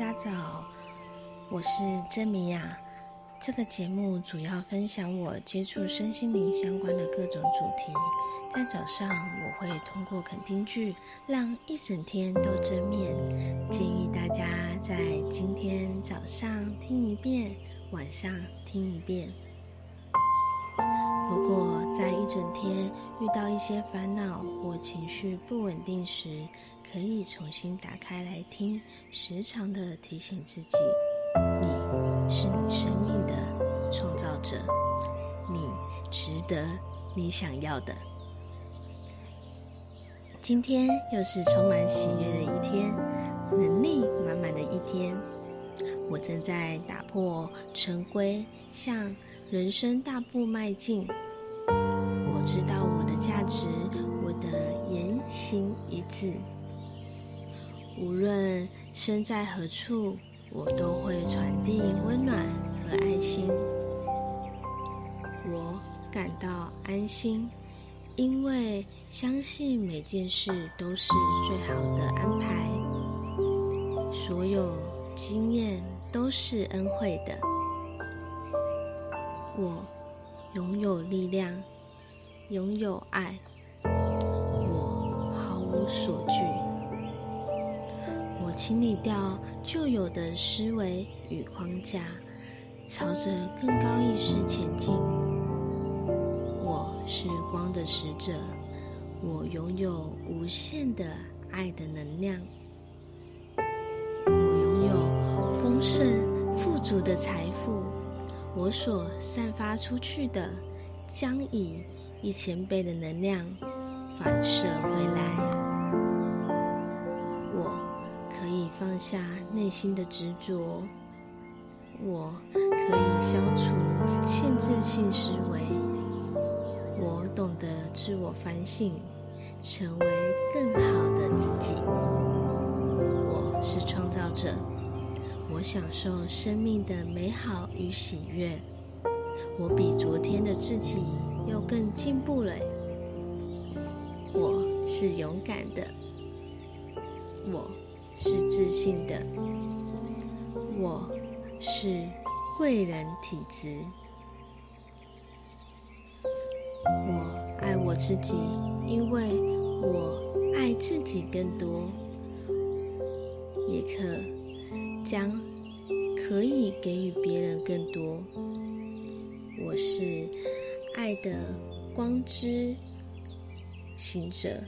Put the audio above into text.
大家早，我是珍妮呀。这个节目主要分享我接触身心灵相关的各种主题。在早上，我会通过肯定句，让一整天都正面。建议大家在今天早上听一遍，晚上听一遍。如果在一整天遇到一些烦恼或情绪不稳定时，可以重新打开来听，时常的提醒自己：你是你生命的创造者，你值得你想要的。今天又是充满喜悦的一天，能力满满的一天。我正在打破陈规，向人生大步迈进。我知道我的价值，我的言行一致。无论身在何处，我都会传递温暖和爱心。我感到安心，因为相信每件事都是最好的安排。所有经验都是恩惠的。我拥有力量，拥有爱，我毫无所惧。我清理掉旧有的思维与框架，朝着更高意识前进。我是光的使者，我拥有无限的爱的能量。我拥有丰盛富足的财富，我所散发出去的将以一千倍的能量反射回来。我可以放下内心的执着，我可以消除限制性思维。我懂得自我反省，成为更好的自己。我是创造者，我享受生命的美好与喜悦。我比昨天的自己又更进步了。我是勇敢的，我。是自信的，我是贵人体质。我爱我自己，因为我爱自己更多，也可将可以给予别人更多。我是爱的光之行者。